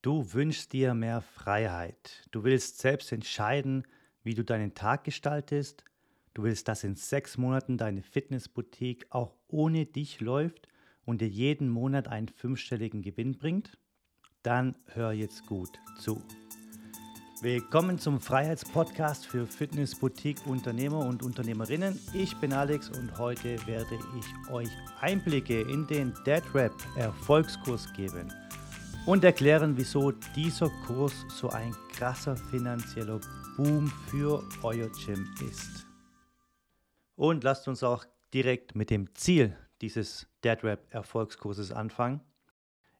Du wünschst dir mehr Freiheit. Du willst selbst entscheiden, wie du deinen Tag gestaltest. Du willst, dass in sechs Monaten deine Fitnessboutique auch ohne dich läuft und dir jeden Monat einen fünfstelligen Gewinn bringt. Dann hör jetzt gut zu. Willkommen zum Freiheitspodcast für Fitnessboutique-Unternehmer und Unternehmerinnen. Ich bin Alex und heute werde ich euch Einblicke in den DeadRap Erfolgskurs geben und erklären, wieso dieser Kurs so ein krasser finanzieller Boom für euer Gym ist. Und lasst uns auch direkt mit dem Ziel dieses DeadRap Erfolgskurses anfangen.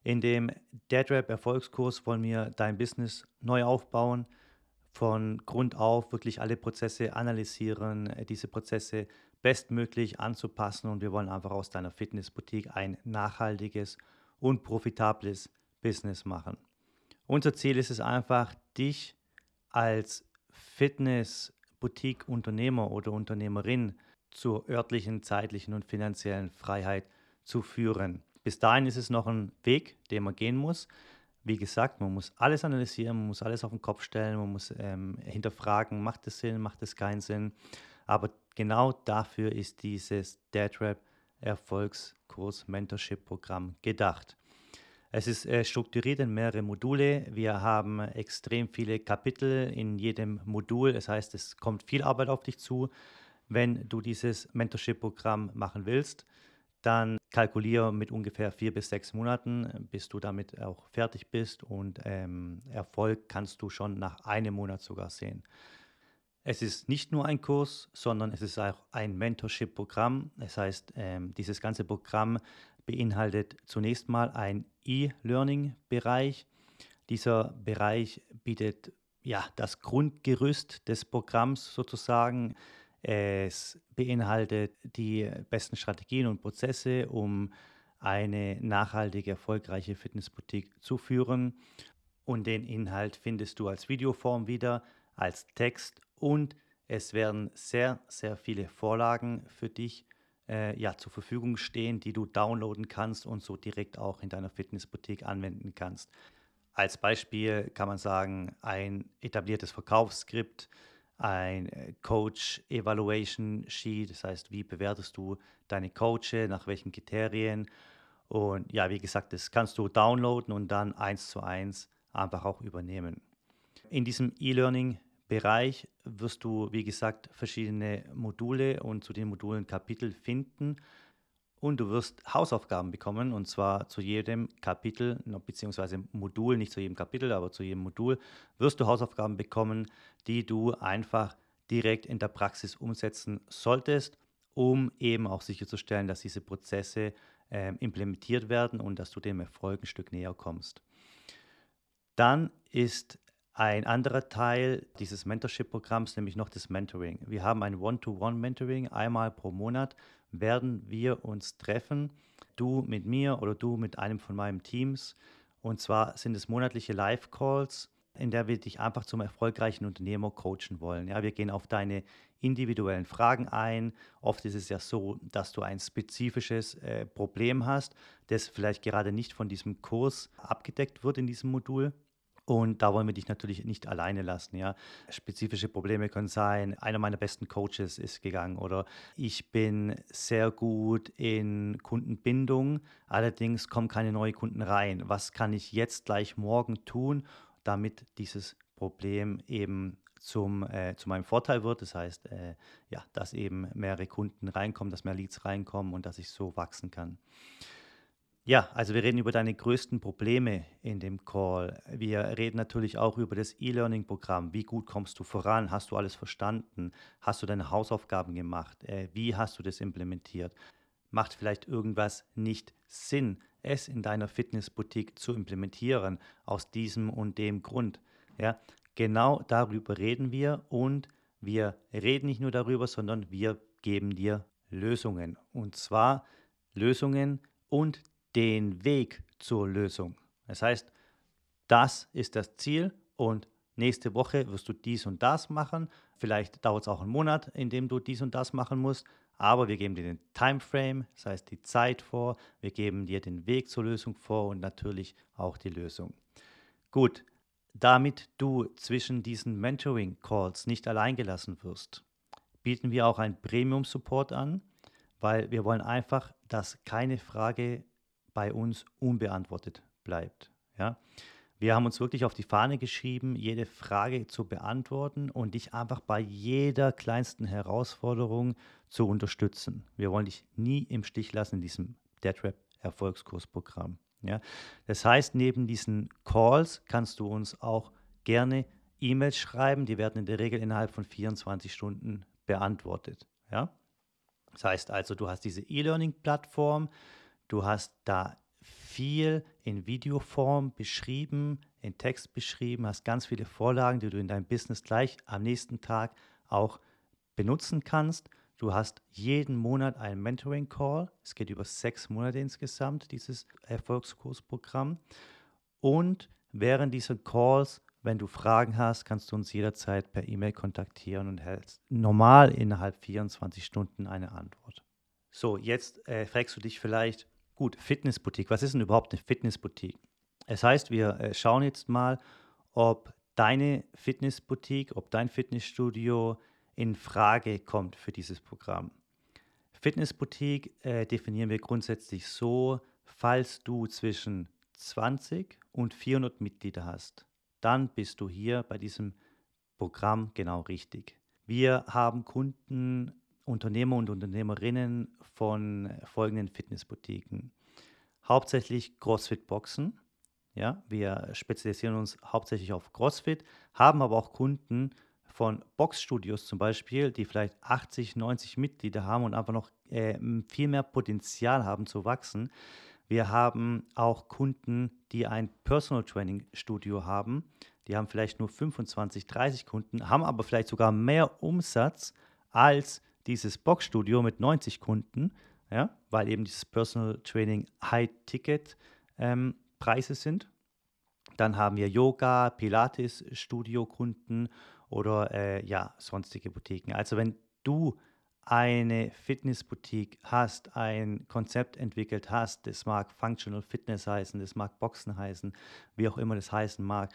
In dem DeadRap Erfolgskurs wollen wir dein Business neu aufbauen, von Grund auf wirklich alle Prozesse analysieren, diese Prozesse bestmöglich anzupassen und wir wollen einfach aus deiner Fitnessboutique ein nachhaltiges und profitables Business machen. Unser Ziel ist es einfach, dich als Fitness-Boutique-Unternehmer oder Unternehmerin zur örtlichen, zeitlichen und finanziellen Freiheit zu führen. Bis dahin ist es noch ein Weg, den man gehen muss. Wie gesagt, man muss alles analysieren, man muss alles auf den Kopf stellen, man muss ähm, hinterfragen, macht es Sinn, macht es keinen Sinn. Aber genau dafür ist dieses DeadRap Erfolgskurs Mentorship Programm gedacht. Es ist äh, strukturiert in mehrere Module. Wir haben extrem viele Kapitel in jedem Modul. Das heißt, es kommt viel Arbeit auf dich zu. Wenn du dieses Mentorship-Programm machen willst, dann kalkuliere mit ungefähr vier bis sechs Monaten, bis du damit auch fertig bist. Und ähm, Erfolg kannst du schon nach einem Monat sogar sehen. Es ist nicht nur ein Kurs, sondern es ist auch ein Mentorship-Programm. Das heißt, ähm, dieses ganze Programm beinhaltet zunächst mal ein E-Learning-Bereich. Dieser Bereich bietet ja, das Grundgerüst des Programms sozusagen. Es beinhaltet die besten Strategien und Prozesse, um eine nachhaltige, erfolgreiche Fitnessboutique zu führen. Und den Inhalt findest du als Videoform wieder, als Text und es werden sehr, sehr viele Vorlagen für dich äh, ja, zur Verfügung stehen, die du downloaden kannst und so direkt auch in deiner Fitnessboutique anwenden kannst. Als Beispiel kann man sagen, ein etabliertes Verkaufsskript, ein äh, Coach Evaluation Sheet, das heißt, wie bewertest du deine Coaches, nach welchen Kriterien. Und ja, wie gesagt, das kannst du downloaden und dann eins zu eins einfach auch übernehmen. In diesem E-Learning Bereich wirst du, wie gesagt, verschiedene Module und zu den Modulen Kapitel finden. Und du wirst Hausaufgaben bekommen, und zwar zu jedem Kapitel, beziehungsweise Modul, nicht zu jedem Kapitel, aber zu jedem Modul, wirst du Hausaufgaben bekommen, die du einfach direkt in der Praxis umsetzen solltest, um eben auch sicherzustellen, dass diese Prozesse äh, implementiert werden und dass du dem Erfolg ein Stück näher kommst. Dann ist ein anderer Teil dieses Mentorship-Programms, nämlich noch das Mentoring. Wir haben ein One-to-One-Mentoring. Einmal pro Monat werden wir uns treffen, du mit mir oder du mit einem von meinen Teams. Und zwar sind es monatliche Live-Calls, in der wir dich einfach zum erfolgreichen Unternehmer coachen wollen. Ja, wir gehen auf deine individuellen Fragen ein. Oft ist es ja so, dass du ein spezifisches äh, Problem hast, das vielleicht gerade nicht von diesem Kurs abgedeckt wird in diesem Modul. Und da wollen wir dich natürlich nicht alleine lassen. Ja. Spezifische Probleme können sein, einer meiner besten Coaches ist gegangen oder ich bin sehr gut in Kundenbindung, allerdings kommen keine neuen Kunden rein. Was kann ich jetzt gleich morgen tun, damit dieses Problem eben zum, äh, zu meinem Vorteil wird. Das heißt, äh, ja, dass eben mehrere Kunden reinkommen, dass mehr Leads reinkommen und dass ich so wachsen kann. Ja, also wir reden über deine größten Probleme in dem Call. Wir reden natürlich auch über das E-Learning-Programm. Wie gut kommst du voran? Hast du alles verstanden? Hast du deine Hausaufgaben gemacht? Äh, wie hast du das implementiert? Macht vielleicht irgendwas nicht Sinn, es in deiner Fitnessboutique zu implementieren, aus diesem und dem Grund? Ja, genau darüber reden wir und wir reden nicht nur darüber, sondern wir geben dir Lösungen. Und zwar Lösungen und den Weg zur Lösung. Das heißt, das ist das Ziel und nächste Woche wirst du dies und das machen. Vielleicht dauert es auch einen Monat, in dem du dies und das machen musst, aber wir geben dir den Timeframe, das heißt die Zeit vor, wir geben dir den Weg zur Lösung vor und natürlich auch die Lösung. Gut, damit du zwischen diesen Mentoring-Calls nicht allein gelassen wirst, bieten wir auch einen Premium-Support an, weil wir wollen einfach, dass keine Frage bei uns unbeantwortet bleibt. Ja? Wir haben uns wirklich auf die Fahne geschrieben, jede Frage zu beantworten und dich einfach bei jeder kleinsten Herausforderung zu unterstützen. Wir wollen dich nie im Stich lassen in diesem DeadRap Erfolgskursprogramm. Ja? Das heißt, neben diesen Calls kannst du uns auch gerne E-Mails schreiben, die werden in der Regel innerhalb von 24 Stunden beantwortet. Ja? Das heißt also, du hast diese E-Learning-Plattform, du hast da viel in Videoform beschrieben, in Text beschrieben, hast ganz viele Vorlagen, die du in deinem Business gleich am nächsten Tag auch benutzen kannst. Du hast jeden Monat einen Mentoring-Call. Es geht über sechs Monate insgesamt, dieses Erfolgskursprogramm. Und während dieser Calls, wenn du Fragen hast, kannst du uns jederzeit per E-Mail kontaktieren und hältst normal innerhalb 24 Stunden eine Antwort. So, jetzt äh, fragst du dich vielleicht, gut, Fitnessboutique, was ist denn überhaupt eine Fitnessboutique? Es heißt, wir äh, schauen jetzt mal, ob deine Fitnessboutique, ob dein Fitnessstudio in Frage kommt für dieses Programm. Fitnessboutique äh, definieren wir grundsätzlich so, falls du zwischen 20 und 400 Mitglieder hast, dann bist du hier bei diesem Programm genau richtig. Wir haben Kunden, Unternehmer und Unternehmerinnen von folgenden Fitnessboutiquen. Hauptsächlich CrossFit-Boxen. Ja, wir spezialisieren uns hauptsächlich auf CrossFit, haben aber auch Kunden, von Boxstudios zum Beispiel, die vielleicht 80, 90 Mitglieder haben und einfach noch äh, viel mehr Potenzial haben zu wachsen. Wir haben auch Kunden, die ein Personal Training Studio haben. Die haben vielleicht nur 25, 30 Kunden, haben aber vielleicht sogar mehr Umsatz als dieses Boxstudio mit 90 Kunden, ja, weil eben dieses Personal Training High-Ticket ähm, sind. Dann haben wir Yoga, Pilates Studio Kunden oder äh, ja, sonstige Boutiquen. Also wenn du eine Fitnessboutique hast, ein Konzept entwickelt hast, das mag Functional Fitness heißen, das mag Boxen heißen, wie auch immer das heißen mag,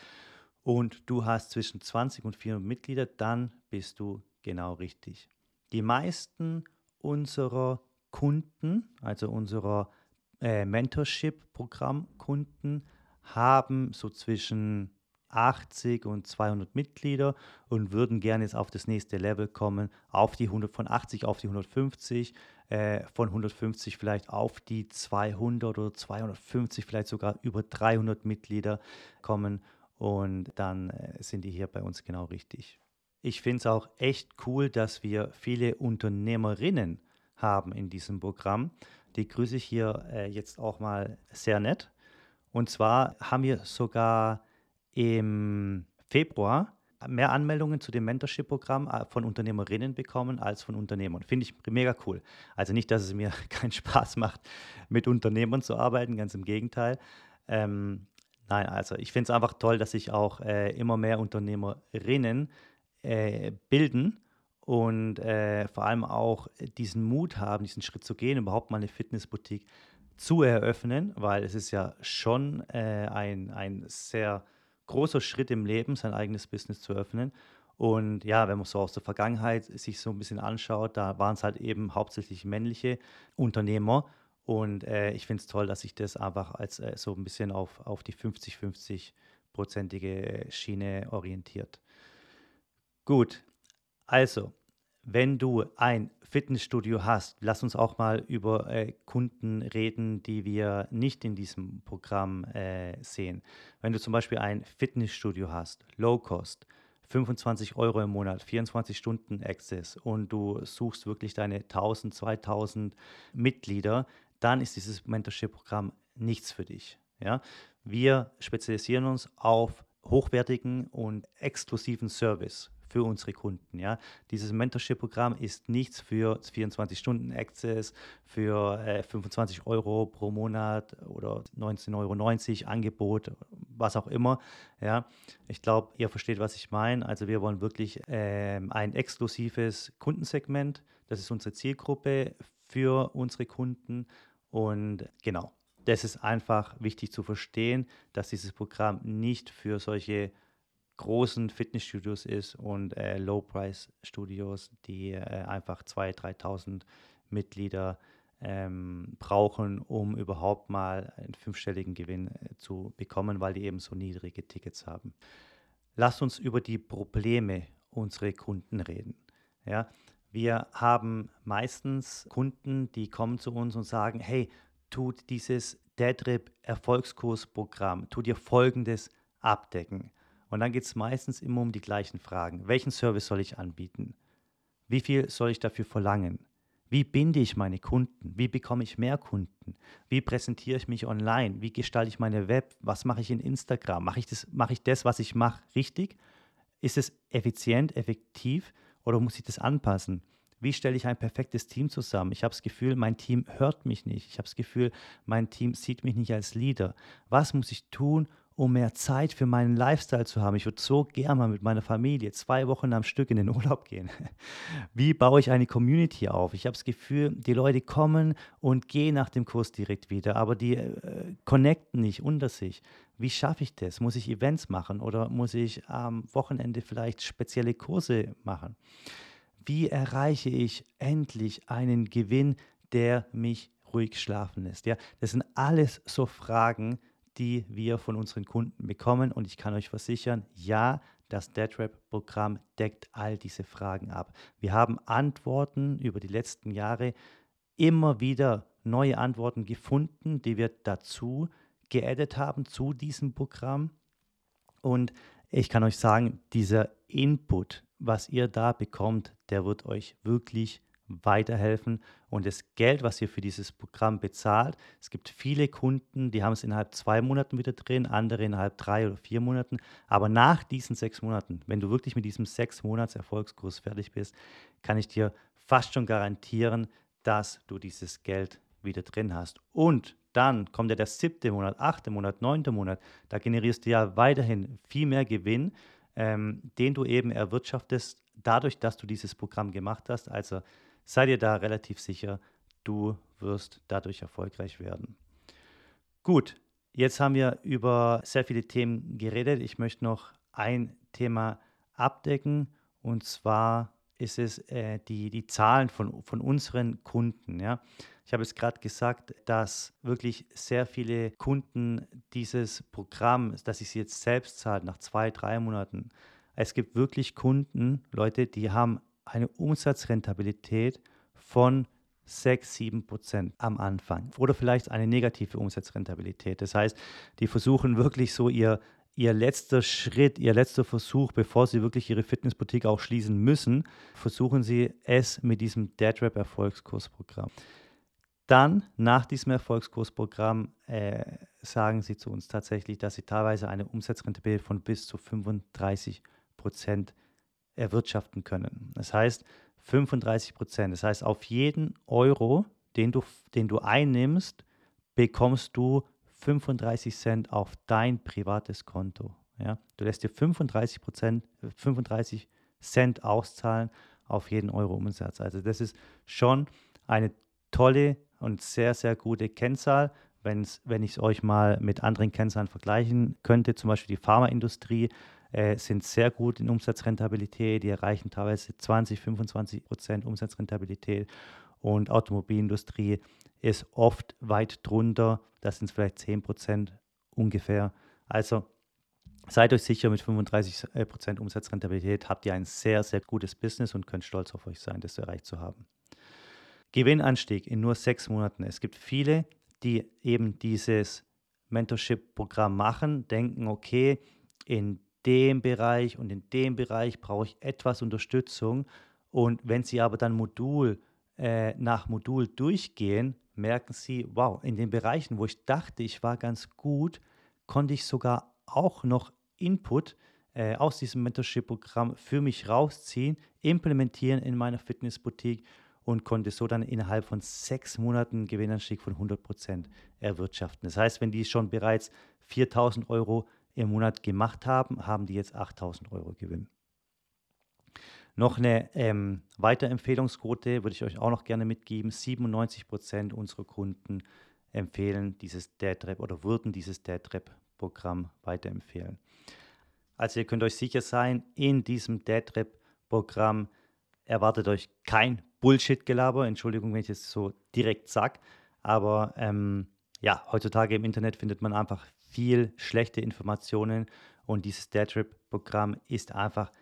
und du hast zwischen 20 und 400 Mitglieder, dann bist du genau richtig. Die meisten unserer Kunden, also unserer äh, Mentorship-Programm-Kunden, haben so zwischen 80 und 200 Mitglieder und würden gerne jetzt auf das nächste Level kommen, auf die 100, von 80 auf die 150, äh, von 150 vielleicht auf die 200 oder 250, vielleicht sogar über 300 Mitglieder kommen und dann äh, sind die hier bei uns genau richtig. Ich finde es auch echt cool, dass wir viele Unternehmerinnen haben in diesem Programm. Die grüße ich hier äh, jetzt auch mal sehr nett. Und zwar haben wir sogar im Februar mehr Anmeldungen zu dem Mentorship-Programm äh, von Unternehmerinnen bekommen als von Unternehmern. Finde ich mega cool. Also nicht, dass es mir keinen Spaß macht, mit Unternehmern zu arbeiten, ganz im Gegenteil. Ähm, nein, also ich finde es einfach toll, dass sich auch äh, immer mehr Unternehmerinnen äh, bilden und äh, vor allem auch diesen Mut haben, diesen Schritt zu gehen, überhaupt mal eine Fitnessboutique zu eröffnen, weil es ist ja schon äh, ein, ein sehr großer Schritt im Leben, sein eigenes Business zu öffnen. Und ja, wenn man so aus der Vergangenheit sich so ein bisschen anschaut, da waren es halt eben hauptsächlich männliche Unternehmer. Und äh, ich finde es toll, dass sich das einfach als äh, so ein bisschen auf, auf die 50-50-prozentige Schiene orientiert. Gut, also wenn du ein Fitnessstudio hast, lass uns auch mal über äh, Kunden reden, die wir nicht in diesem Programm äh, sehen. Wenn du zum Beispiel ein Fitnessstudio hast, Low Cost, 25 Euro im Monat, 24 Stunden Access und du suchst wirklich deine 1000, 2000 Mitglieder, dann ist dieses Mentorship-Programm nichts für dich. Ja? Wir spezialisieren uns auf hochwertigen und exklusiven Service für unsere Kunden. Ja? Dieses Mentorship-Programm ist nichts für 24-Stunden-Access, für äh, 25 Euro pro Monat oder 19,90 Euro Angebot, was auch immer. Ja? Ich glaube, ihr versteht, was ich meine. Also wir wollen wirklich äh, ein exklusives Kundensegment. Das ist unsere Zielgruppe für unsere Kunden. Und genau, das ist einfach wichtig zu verstehen, dass dieses Programm nicht für solche großen Fitnessstudios ist und äh, Low-Price-Studios, die äh, einfach 2.000, 3.000 Mitglieder ähm, brauchen, um überhaupt mal einen fünfstelligen Gewinn äh, zu bekommen, weil die eben so niedrige Tickets haben. Lasst uns über die Probleme unserer Kunden reden. Ja, wir haben meistens Kunden, die kommen zu uns und sagen, hey, tut dieses DEDRIP Erfolgskursprogramm, tut ihr folgendes abdecken. Und dann geht es meistens immer um die gleichen Fragen. Welchen Service soll ich anbieten? Wie viel soll ich dafür verlangen? Wie binde ich meine Kunden? Wie bekomme ich mehr Kunden? Wie präsentiere ich mich online? Wie gestalte ich meine Web? Was mache ich in Instagram? Mache ich das, mache ich das was ich mache, richtig? Ist es effizient, effektiv oder muss ich das anpassen? Wie stelle ich ein perfektes Team zusammen? Ich habe das Gefühl, mein Team hört mich nicht. Ich habe das Gefühl, mein Team sieht mich nicht als Leader. Was muss ich tun, um mehr Zeit für meinen Lifestyle zu haben. Ich würde so gerne mal mit meiner Familie zwei Wochen am Stück in den Urlaub gehen. Wie baue ich eine Community auf? Ich habe das Gefühl, die Leute kommen und gehen nach dem Kurs direkt wieder, aber die äh, connecten nicht unter sich. Wie schaffe ich das? Muss ich Events machen oder muss ich am Wochenende vielleicht spezielle Kurse machen? Wie erreiche ich endlich einen Gewinn, der mich ruhig schlafen lässt? Ja, das sind alles so Fragen, die wir von unseren Kunden bekommen. Und ich kann euch versichern, ja, das DeadRap-Programm deckt all diese Fragen ab. Wir haben Antworten über die letzten Jahre immer wieder neue Antworten gefunden, die wir dazu geaddet haben zu diesem Programm. Und ich kann euch sagen, dieser Input, was ihr da bekommt, der wird euch wirklich weiterhelfen. Und das Geld, was ihr für dieses Programm bezahlt, es gibt viele Kunden, die haben es innerhalb zwei Monaten wieder drin, andere innerhalb drei oder vier Monaten. Aber nach diesen sechs Monaten, wenn du wirklich mit diesem sechs Monats Erfolgskurs fertig bist, kann ich dir fast schon garantieren, dass du dieses Geld wieder drin hast. Und dann kommt ja der siebte Monat, achte Monat, neunte Monat. Da generierst du ja weiterhin viel mehr Gewinn, ähm, den du eben erwirtschaftest, dadurch, dass du dieses Programm gemacht hast. Also sei dir da relativ sicher, du wirst dadurch erfolgreich werden. Gut, jetzt haben wir über sehr viele Themen geredet. Ich möchte noch ein Thema abdecken und zwar ist es äh, die, die Zahlen von, von unseren Kunden. Ja? Ich habe es gerade gesagt, dass wirklich sehr viele Kunden dieses Programm, dass ich sie jetzt selbst zahle, nach zwei, drei Monaten. Es gibt wirklich Kunden, Leute, die haben eine Umsatzrentabilität von 6, 7 Prozent am Anfang oder vielleicht eine negative Umsatzrentabilität. Das heißt, die versuchen wirklich so ihr, ihr letzter Schritt, ihr letzter Versuch, bevor sie wirklich ihre Fitnessboutique auch schließen müssen, versuchen sie es mit diesem DeadRap Erfolgskursprogramm. Dann, nach diesem Erfolgskursprogramm, äh, sagen sie zu uns tatsächlich, dass sie teilweise eine Umsatzrentabilität von bis zu 35 Prozent erwirtschaften können. Das heißt 35 Prozent. Das heißt, auf jeden Euro, den du, den du einnimmst, bekommst du 35 Cent auf dein privates Konto. Ja? Du lässt dir 35 Prozent, 35 Cent auszahlen auf jeden Euro Umsatz. Also das ist schon eine tolle und sehr, sehr gute Kennzahl. Wenn's, wenn ich es euch mal mit anderen Kennzahlen vergleichen könnte, zum Beispiel die Pharmaindustrie, äh, sind sehr gut in Umsatzrentabilität. Die erreichen teilweise 20, 25 Prozent Umsatzrentabilität. Und Automobilindustrie ist oft weit drunter. Das sind vielleicht 10 Prozent ungefähr. Also seid euch sicher, mit 35 äh, Prozent Umsatzrentabilität habt ihr ein sehr, sehr gutes Business und könnt stolz auf euch sein, das erreicht zu haben. Gewinnanstieg in nur sechs Monaten. Es gibt viele, die eben dieses Mentorship-Programm machen, denken, okay, in dem Bereich und in dem Bereich brauche ich etwas Unterstützung. Und wenn Sie aber dann Modul äh, nach Modul durchgehen, merken Sie, wow, in den Bereichen, wo ich dachte, ich war ganz gut, konnte ich sogar auch noch Input äh, aus diesem Mentorship-Programm für mich rausziehen, implementieren in meiner Fitnessboutique und konnte so dann innerhalb von sechs Monaten einen Gewinnanstieg von 100 Prozent erwirtschaften. Das heißt, wenn die schon bereits 4000 Euro im Monat gemacht haben, haben die jetzt 8000 Euro Gewinn. Noch eine ähm, weitere Empfehlungsquote würde ich euch auch noch gerne mitgeben. 97 Prozent unserer Kunden empfehlen dieses DadRap oder würden dieses DadRap-Programm weiterempfehlen. Also ihr könnt euch sicher sein, in diesem DadRap-Programm erwartet euch kein Bullshit-Gelaber. Entschuldigung, wenn ich es so direkt sage. Aber ähm, ja, heutzutage im Internet findet man einfach viel schlechte Informationen und dieses DadRap-Programm ist einfach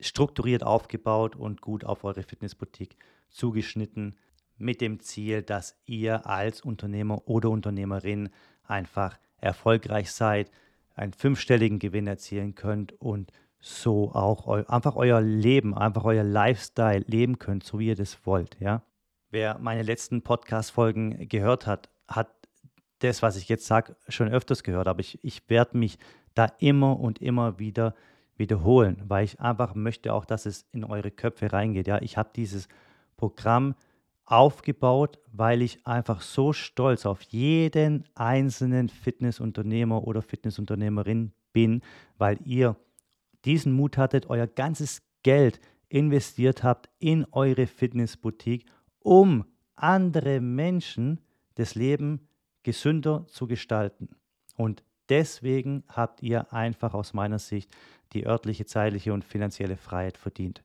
strukturiert aufgebaut und gut auf eure Fitnessboutique zugeschnitten mit dem Ziel, dass ihr als Unternehmer oder Unternehmerin einfach erfolgreich seid, einen fünfstelligen Gewinn erzielen könnt und so auch eu einfach euer Leben, einfach euer Lifestyle leben könnt, so wie ihr das wollt, ja. Wer meine letzten Podcast-Folgen gehört hat, hat das, was ich jetzt sage, schon öfters gehört, aber ich, ich werde mich da immer und immer wieder wiederholen, weil ich einfach möchte auch, dass es in eure Köpfe reingeht. Ja, ich habe dieses Programm aufgebaut, weil ich einfach so stolz auf jeden einzelnen Fitnessunternehmer oder Fitnessunternehmerin bin, weil ihr diesen Mut hattet, euer ganzes Geld investiert habt in eure Fitnessboutique, um andere Menschen das Leben gesünder zu gestalten. Und deswegen habt ihr einfach aus meiner Sicht die örtliche, zeitliche und finanzielle Freiheit verdient.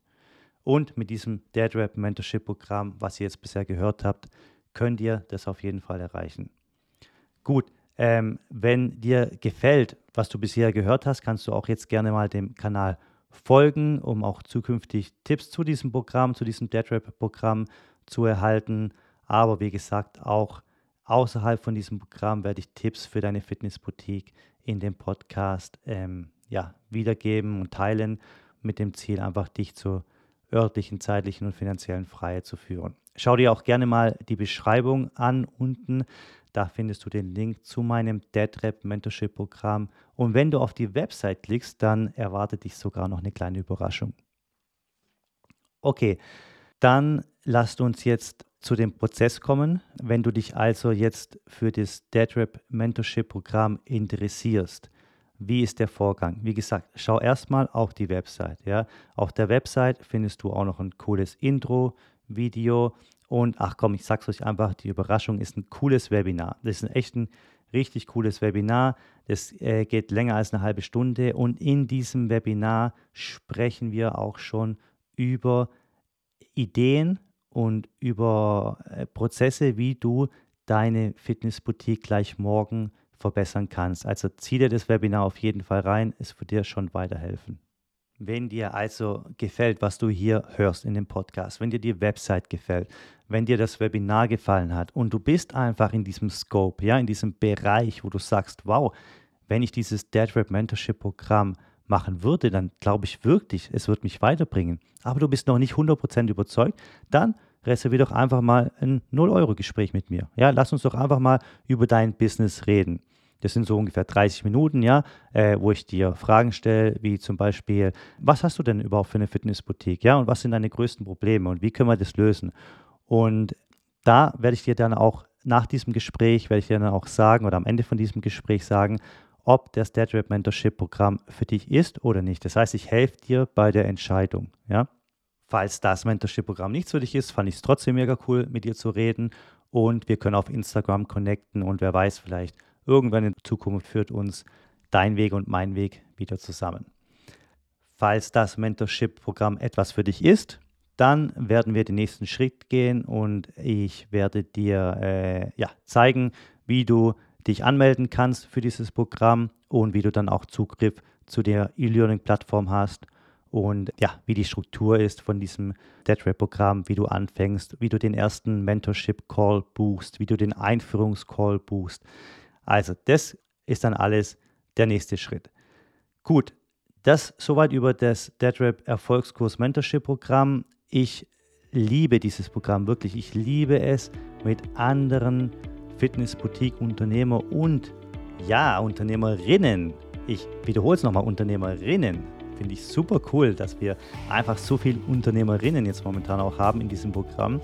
Und mit diesem Dead Rap Mentorship Programm, was ihr jetzt bisher gehört habt, könnt ihr das auf jeden Fall erreichen. Gut, ähm, wenn dir gefällt, was du bisher gehört hast, kannst du auch jetzt gerne mal dem Kanal folgen, um auch zukünftig Tipps zu diesem Programm, zu diesem Dead Rap Programm zu erhalten. Aber wie gesagt, auch außerhalb von diesem Programm werde ich Tipps für deine Fitnessboutique in dem Podcast ähm, ja, wiedergeben und teilen mit dem Ziel, einfach dich zur örtlichen, zeitlichen und finanziellen Freiheit zu führen. Schau dir auch gerne mal die Beschreibung an unten. Da findest du den Link zu meinem DeadRap Mentorship Programm. Und wenn du auf die Website klickst, dann erwartet dich sogar noch eine kleine Überraschung. Okay, dann lasst uns jetzt zu dem Prozess kommen. Wenn du dich also jetzt für das DeadRap Mentorship Programm interessierst, wie ist der Vorgang? Wie gesagt, schau erstmal auf die Website. Ja? Auf der Website findest du auch noch ein cooles Intro-Video. Und ach komm, ich sag's euch einfach, die Überraschung ist ein cooles Webinar. Das ist ein echt ein richtig cooles Webinar. Das äh, geht länger als eine halbe Stunde. Und in diesem Webinar sprechen wir auch schon über Ideen und über äh, Prozesse, wie du deine Fitnessboutique gleich morgen verbessern kannst. Also zieh dir das Webinar auf jeden Fall rein, es wird dir schon weiterhelfen. Wenn dir also gefällt, was du hier hörst in dem Podcast, wenn dir die Website gefällt, wenn dir das Webinar gefallen hat und du bist einfach in diesem Scope, ja, in diesem Bereich, wo du sagst, wow, wenn ich dieses DeadRap Mentorship Programm machen würde, dann glaube ich wirklich, es wird mich weiterbringen. Aber du bist noch nicht 100% überzeugt, dann reservier doch einfach mal ein 0-Euro-Gespräch mit mir. Ja, lass uns doch einfach mal über dein Business reden. Das sind so ungefähr 30 Minuten, ja, äh, wo ich dir Fragen stelle, wie zum Beispiel, was hast du denn überhaupt für eine Fitnessboutique, ja, und was sind deine größten Probleme und wie können wir das lösen? Und da werde ich dir dann auch nach diesem Gespräch, werde ich dir dann auch sagen oder am Ende von diesem Gespräch sagen, ob das DeadRap Mentorship Programm für dich ist oder nicht. Das heißt, ich helfe dir bei der Entscheidung, ja. Falls das Mentorship-Programm nichts für dich ist, fand ich es trotzdem mega cool, mit dir zu reden. Und wir können auf Instagram connecten und wer weiß, vielleicht irgendwann in Zukunft führt uns dein Weg und mein Weg wieder zusammen. Falls das Mentorship-Programm etwas für dich ist, dann werden wir den nächsten Schritt gehen und ich werde dir äh, ja, zeigen, wie du dich anmelden kannst für dieses Programm und wie du dann auch Zugriff zu der E-Learning-Plattform hast und ja, wie die Struktur ist von diesem DeadRap-Programm, wie du anfängst, wie du den ersten Mentorship-Call buchst, wie du den Einführungscall buchst. Also, das ist dann alles der nächste Schritt. Gut, das soweit über das DeadRap Erfolgskurs Mentorship Programm. Ich liebe dieses Programm wirklich. Ich liebe es mit anderen Fitness-Boutique-Unternehmer und ja, Unternehmerinnen. Ich wiederhole es nochmal, Unternehmerinnen Finde ich super cool, dass wir einfach so viele Unternehmerinnen jetzt momentan auch haben in diesem Programm.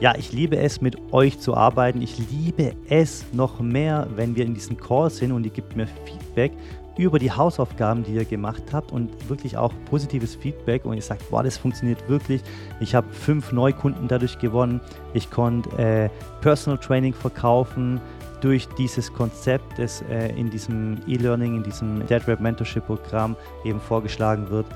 Ja, ich liebe es, mit euch zu arbeiten. Ich liebe es noch mehr, wenn wir in diesen Calls sind und ihr gebt mir Feedback über die Hausaufgaben, die ihr gemacht habt und wirklich auch positives Feedback und ihr sagt, boah, das funktioniert wirklich. Ich habe fünf Neukunden dadurch gewonnen. Ich konnte äh, Personal Training verkaufen durch dieses Konzept, das äh, in diesem E-Learning, in diesem DeadRap Mentorship Programm eben vorgeschlagen wird.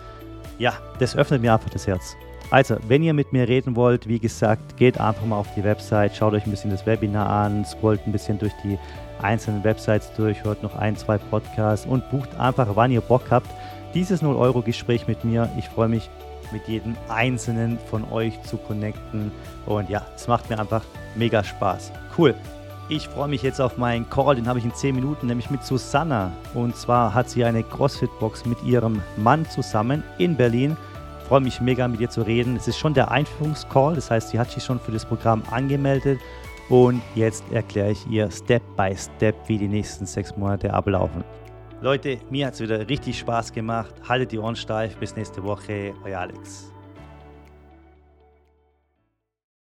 Ja, das öffnet mir einfach das Herz. Also, wenn ihr mit mir reden wollt, wie gesagt, geht einfach mal auf die Website, schaut euch ein bisschen das Webinar an, scrollt ein bisschen durch die einzelnen Websites durch, hört noch ein, zwei Podcasts und bucht einfach, wann ihr Bock habt, dieses 0-Euro-Gespräch mit mir. Ich freue mich, mit jedem einzelnen von euch zu connecten. Und ja, es macht mir einfach mega Spaß. Cool. Ich freue mich jetzt auf meinen Call, den habe ich in 10 Minuten, nämlich mit Susanna. Und zwar hat sie eine CrossFit-Box mit ihrem Mann zusammen in Berlin. Ich freue mich mega mit ihr zu reden. Es ist schon der Einführungscall, das heißt, sie hat sich schon für das Programm angemeldet. Und jetzt erkläre ich ihr Step by Step, wie die nächsten sechs Monate ablaufen. Leute, mir hat es wieder richtig Spaß gemacht. Haltet die Ohren steif. Bis nächste Woche. Euer Alex.